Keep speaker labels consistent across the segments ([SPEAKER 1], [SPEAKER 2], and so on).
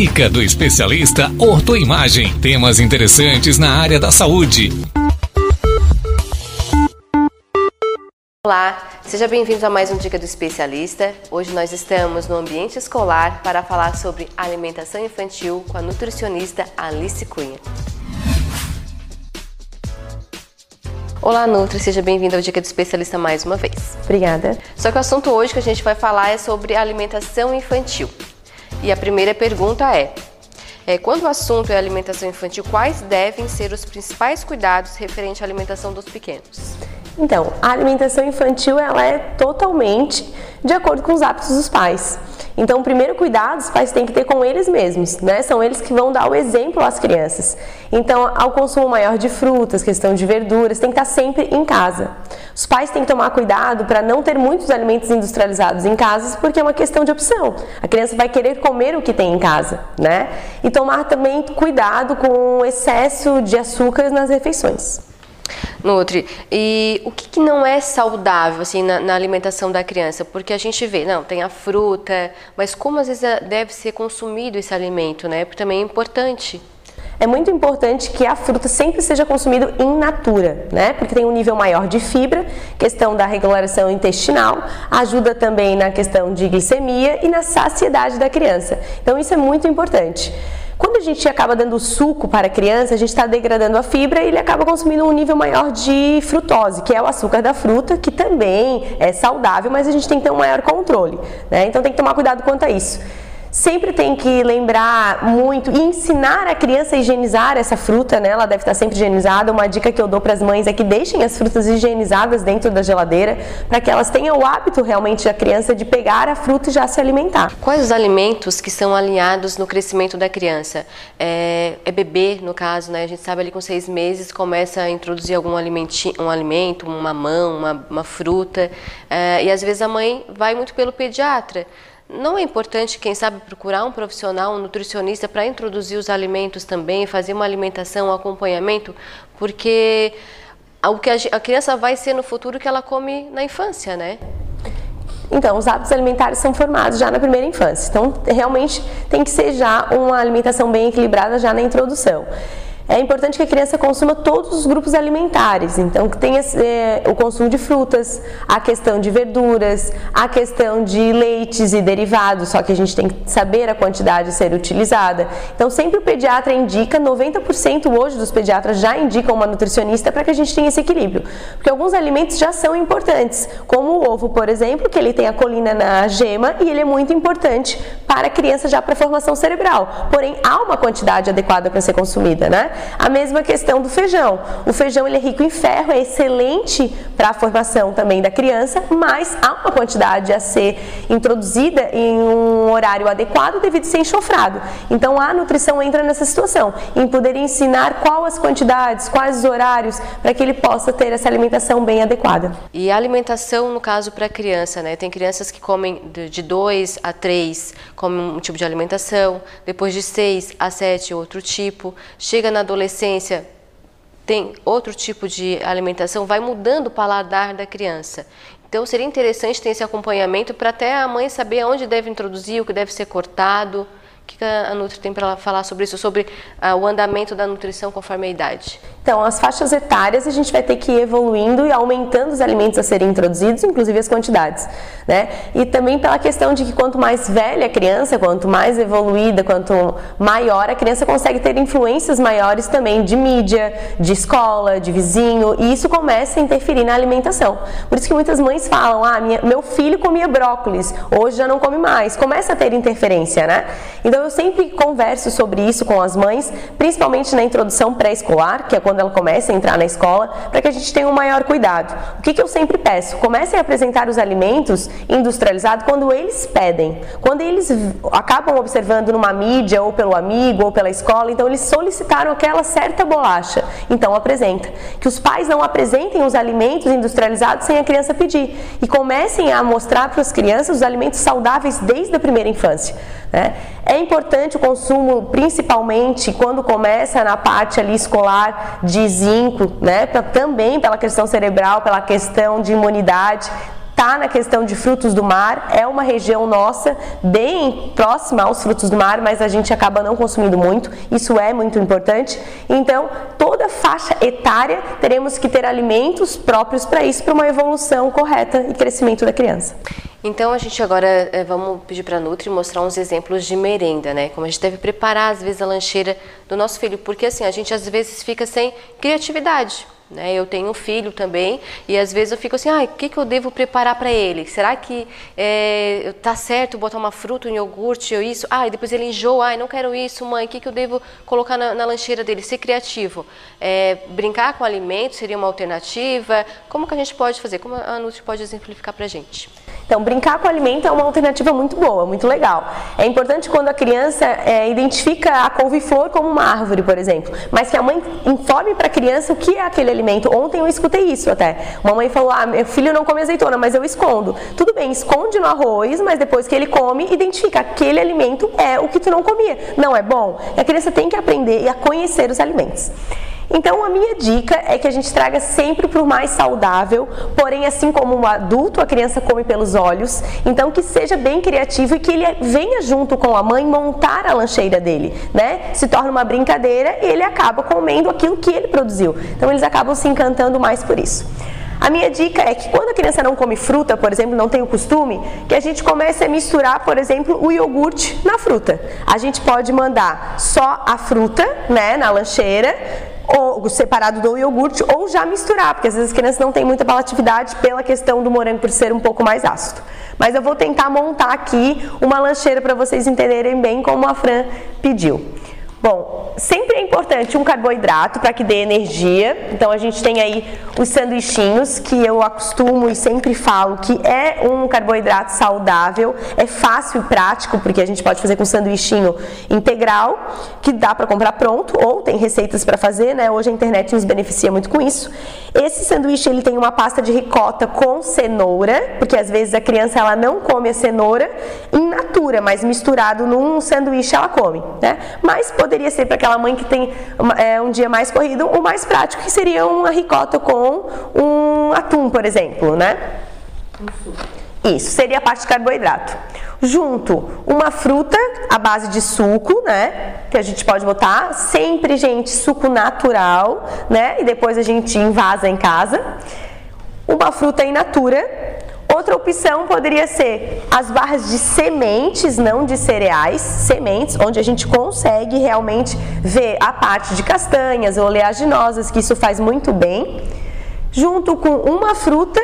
[SPEAKER 1] Dica do especialista Ortoimagem. Temas interessantes na área da saúde.
[SPEAKER 2] Olá, seja bem-vindo a mais um Dica do Especialista. Hoje nós estamos no ambiente escolar para falar sobre alimentação infantil com a nutricionista Alice Cunha. Olá, Nutri, seja bem-vindo ao Dica do Especialista mais uma vez.
[SPEAKER 3] Obrigada.
[SPEAKER 2] Só que o assunto hoje que a gente vai falar é sobre alimentação infantil. E a primeira pergunta é: é, quando o assunto é alimentação infantil, quais devem ser os principais cuidados referente à alimentação dos pequenos?
[SPEAKER 3] Então, a alimentação infantil ela é totalmente de acordo com os hábitos dos pais. Então, o primeiro cuidado os pais têm que ter com eles mesmos, né? São eles que vão dar o exemplo às crianças. Então, ao consumo maior de frutas, questão de verduras, tem que estar sempre em casa. Os pais têm que tomar cuidado para não ter muitos alimentos industrializados em casa, porque é uma questão de opção. A criança vai querer comer o que tem em casa, né? E tomar também cuidado com o excesso de açúcares nas refeições.
[SPEAKER 2] Nutri, e o que, que, não é saudável assim na, na, alimentação da criança? Porque a gente vê, não, tem a fruta, mas como às vezes deve ser consumido esse alimento, né? Porque também é importante.
[SPEAKER 3] É muito importante que a fruta sempre seja consumida in natura, né? Porque tem um nível maior de fibra, questão da regulação intestinal, ajuda também na questão de glicemia e na saciedade da criança. Então isso é muito importante. Quando a gente acaba dando suco para a criança, a gente está degradando a fibra e ele acaba consumindo um nível maior de frutose, que é o açúcar da fruta, que também é saudável, mas a gente tem que ter um maior controle. Né? Então tem que tomar cuidado quanto a isso. Sempre tem que lembrar muito e ensinar a criança a higienizar essa fruta, né? Ela deve estar sempre higienizada. Uma dica que eu dou para as mães é que deixem as frutas higienizadas dentro da geladeira, para que elas tenham o hábito realmente da criança de pegar a fruta e já se alimentar.
[SPEAKER 2] Quais os alimentos que são alinhados no crescimento da criança? É, é bebê, no caso, né? A gente sabe ali com seis meses começa a introduzir algum um alimento, uma mamão, uma, uma fruta, é, e às vezes a mãe vai muito pelo pediatra. Não é importante, quem sabe, procurar um profissional, um nutricionista para introduzir os alimentos também, fazer uma alimentação, um acompanhamento, porque o que a criança vai ser no futuro que ela come na infância, né?
[SPEAKER 3] Então, os hábitos alimentares são formados já na primeira infância. Então, realmente tem que ser já uma alimentação bem equilibrada já na introdução é importante que a criança consuma todos os grupos alimentares, então que tenha é, o consumo de frutas, a questão de verduras, a questão de leites e derivados, só que a gente tem que saber a quantidade a ser utilizada. Então sempre o pediatra indica, 90% hoje dos pediatras já indicam uma nutricionista para que a gente tenha esse equilíbrio, porque alguns alimentos já são importantes, como o ovo, por exemplo, que ele tem a colina na gema e ele é muito importante para a criança já para a formação cerebral. Porém, há uma quantidade adequada para ser consumida, né? A mesma questão do feijão. O feijão ele é rico em ferro, é excelente para a formação também da criança, mas há uma quantidade a ser introduzida em um horário adequado devido a ser enxofrado. Então a nutrição entra nessa situação, em poder ensinar quais as quantidades, quais os horários, para que ele possa ter essa alimentação bem adequada.
[SPEAKER 2] E a alimentação, no caso, para criança, né? Tem crianças que comem de 2 a 3, comem um tipo de alimentação, depois de 6 a 7, outro tipo. Chega na adolescência tem outro tipo de alimentação, vai mudando o paladar da criança. Então seria interessante ter esse acompanhamento para até a mãe saber onde deve introduzir, o que deve ser cortado que a Nutri tem para falar sobre isso, sobre uh, o andamento da nutrição conforme a idade?
[SPEAKER 3] Então, as faixas etárias a gente vai ter que ir evoluindo e aumentando os alimentos a serem introduzidos, inclusive as quantidades, né? E também pela questão de que quanto mais velha a criança, quanto mais evoluída, quanto maior a criança consegue ter influências maiores também de mídia, de escola, de vizinho, e isso começa a interferir na alimentação. Por isso que muitas mães falam: "Ah, minha, meu filho comia brócolis, hoje já não come mais". Começa a ter interferência, né? Então então eu sempre converso sobre isso com as mães, principalmente na introdução pré-escolar, que é quando ela começa a entrar na escola, para que a gente tenha um maior cuidado. O que, que eu sempre peço? Comecem a apresentar os alimentos industrializados quando eles pedem. Quando eles acabam observando numa mídia, ou pelo amigo, ou pela escola, então eles solicitaram aquela certa bolacha. Então apresenta. Que os pais não apresentem os alimentos industrializados sem a criança pedir. E comecem a mostrar para as crianças os alimentos saudáveis desde a primeira infância. Né? É importante o consumo, principalmente quando começa na parte ali escolar de zinco, né? Pra, também pela questão cerebral, pela questão de imunidade está na questão de frutos do mar, é uma região nossa bem próxima aos frutos do mar, mas a gente acaba não consumindo muito, isso é muito importante. Então, toda faixa etária teremos que ter alimentos próprios para isso, para uma evolução correta e crescimento da criança.
[SPEAKER 2] Então a gente agora é, vamos pedir para a Nutri mostrar uns exemplos de merenda, né? Como a gente deve preparar às vezes a lancheira do nosso filho, porque assim a gente às vezes fica sem criatividade. Né? Eu tenho um filho também e às vezes eu fico assim, ah, o que, que eu devo preparar para ele? Será que é, certo botar uma fruta, um iogurte ou isso? Ah, e depois ele enjoa, ah, não quero isso, mãe, o que, que eu devo colocar na, na lancheira dele? Ser criativo. É, brincar com alimento seria uma alternativa? Como que a gente pode fazer? Como a Nutri pode exemplificar para a gente?
[SPEAKER 3] Então, brincar com alimento é uma alternativa muito boa, muito legal. É importante quando a criança é, identifica a couve-flor como uma árvore, por exemplo, mas que a mãe informe para a criança o que é aquele alimento. Ontem eu escutei isso até. Uma mãe falou: Ah, meu filho não come azeitona, mas eu escondo. Tudo bem, esconde no arroz, mas depois que ele come, identifica aquele alimento é o que tu não comia. Não é bom? A criança tem que aprender a conhecer os alimentos. Então, a minha dica é que a gente traga sempre para o mais saudável, porém, assim como o adulto, a criança come pelos olhos, então que seja bem criativo e que ele venha junto com a mãe montar a lancheira dele, né? Se torna uma brincadeira e ele acaba comendo aquilo que ele produziu. Então, eles acabam se encantando mais por isso. A minha dica é que quando a criança não come fruta, por exemplo, não tem o costume, que a gente comece a misturar, por exemplo, o iogurte na fruta. A gente pode mandar só a fruta, né, na lancheira, ou separado do iogurte, ou já misturar, porque às vezes as crianças não têm muita palatividade pela questão do morango por ser um pouco mais ácido. Mas eu vou tentar montar aqui uma lancheira para vocês entenderem bem como a Fran pediu. Bom, sempre é importante um carboidrato para que dê energia. Então a gente tem aí os sanduichinhos que eu acostumo e sempre falo que é um carboidrato saudável, é fácil e prático porque a gente pode fazer com sanduichinho integral que dá para comprar pronto ou tem receitas para fazer, né? Hoje a internet nos beneficia muito com isso. Esse sanduíche ele tem uma pasta de ricota com cenoura, porque às vezes a criança ela não come a cenoura in natura, mas misturado num sanduíche ela come, né? Mas poderia ser para aquela mãe que tem é, um dia mais corrido, o mais prático que seria uma ricota com um atum, por exemplo, né? Isso, seria a parte de carboidrato. Junto, uma fruta à base de suco, né? Que a gente pode botar. Sempre, gente, suco natural, né? E depois a gente invasa em casa. Uma fruta in natura, Outra opção poderia ser as barras de sementes, não de cereais, sementes, onde a gente consegue realmente ver a parte de castanhas, oleaginosas, que isso faz muito bem, junto com uma fruta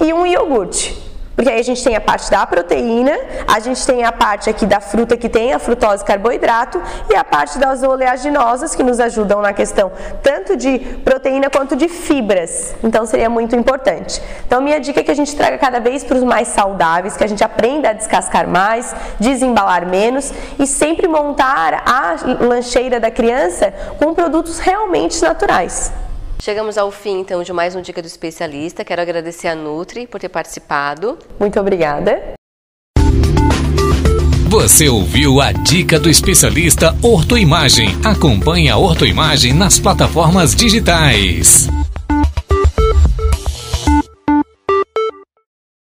[SPEAKER 3] e um iogurte. Porque aí a gente tem a parte da proteína, a gente tem a parte aqui da fruta que tem a frutose e carboidrato e a parte das oleaginosas que nos ajudam na questão tanto de proteína quanto de fibras. Então seria muito importante. Então minha dica é que a gente traga cada vez para os mais saudáveis, que a gente aprenda a descascar mais, desembalar menos e sempre montar a lancheira da criança com produtos realmente naturais.
[SPEAKER 2] Chegamos ao fim, então, de mais um Dica do Especialista. Quero agradecer a Nutri por ter participado.
[SPEAKER 3] Muito obrigada.
[SPEAKER 1] Você ouviu a dica do especialista Ortoimagem. Acompanhe a Ortoimagem nas plataformas digitais.